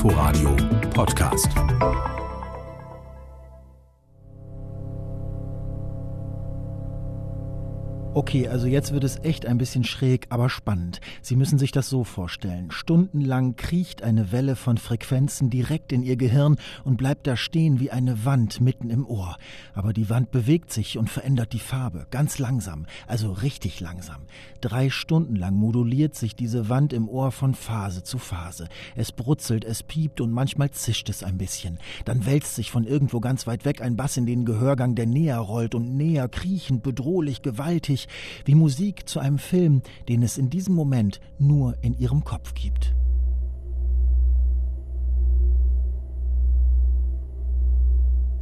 Inforadio Podcast. Okay, also jetzt wird es echt ein bisschen schräg, aber spannend. Sie müssen sich das so vorstellen. Stundenlang kriecht eine Welle von Frequenzen direkt in Ihr Gehirn und bleibt da stehen wie eine Wand mitten im Ohr. Aber die Wand bewegt sich und verändert die Farbe. Ganz langsam, also richtig langsam. Drei Stunden lang moduliert sich diese Wand im Ohr von Phase zu Phase. Es brutzelt, es piept und manchmal zischt es ein bisschen. Dann wälzt sich von irgendwo ganz weit weg ein Bass in den Gehörgang, der näher rollt und näher kriechend, bedrohlich, gewaltig wie Musik zu einem Film, den es in diesem Moment nur in ihrem Kopf gibt.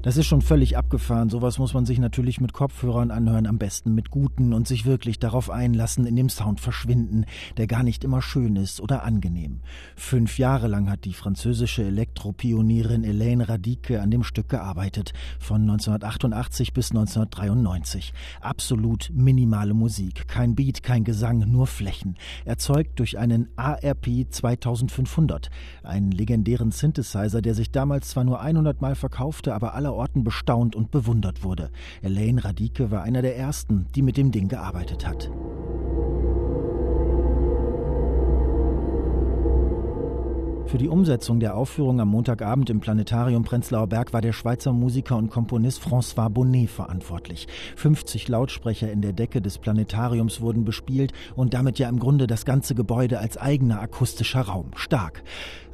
Das ist schon völlig abgefahren. Sowas muss man sich natürlich mit Kopfhörern anhören, am besten mit guten und sich wirklich darauf einlassen, in dem Sound verschwinden, der gar nicht immer schön ist oder angenehm. Fünf Jahre lang hat die französische Elektropionierin Hélène Radike an dem Stück gearbeitet, von 1988 bis 1993. Absolut minimale Musik, kein Beat, kein Gesang, nur Flächen. Erzeugt durch einen ARP 2500, einen legendären Synthesizer, der sich damals zwar nur 100 Mal verkaufte, aber aller Orten bestaunt und bewundert wurde. Elaine Radike war einer der ersten, die mit dem Ding gearbeitet hat. Für die Umsetzung der Aufführung am Montagabend im Planetarium Prenzlauer Berg war der Schweizer Musiker und Komponist François Bonnet verantwortlich. 50 Lautsprecher in der Decke des Planetariums wurden bespielt und damit ja im Grunde das ganze Gebäude als eigener akustischer Raum. Stark.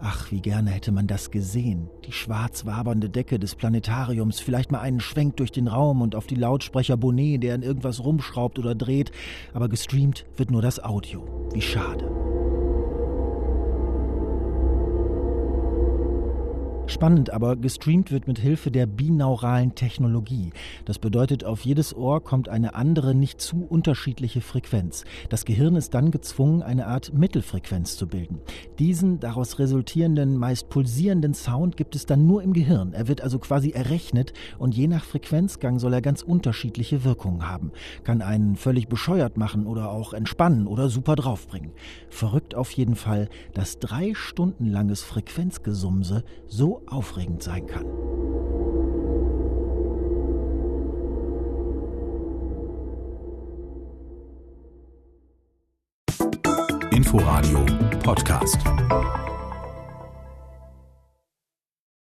Ach, wie gerne hätte man das gesehen. Die schwarz wabernde Decke des Planetariums, vielleicht mal einen Schwenk durch den Raum und auf die Lautsprecher Bonnet, der in irgendwas rumschraubt oder dreht, aber gestreamt wird nur das Audio. Wie schade. Spannend, aber gestreamt wird mit Hilfe der binauralen Technologie. Das bedeutet, auf jedes Ohr kommt eine andere, nicht zu unterschiedliche Frequenz. Das Gehirn ist dann gezwungen, eine Art Mittelfrequenz zu bilden. Diesen daraus resultierenden, meist pulsierenden Sound gibt es dann nur im Gehirn. Er wird also quasi errechnet und je nach Frequenzgang soll er ganz unterschiedliche Wirkungen haben. Kann einen völlig bescheuert machen oder auch entspannen oder super draufbringen. Verrückt auf jeden Fall, dass drei Stunden langes Frequenzgesumse aufregend sein kann. Inforadio Podcast.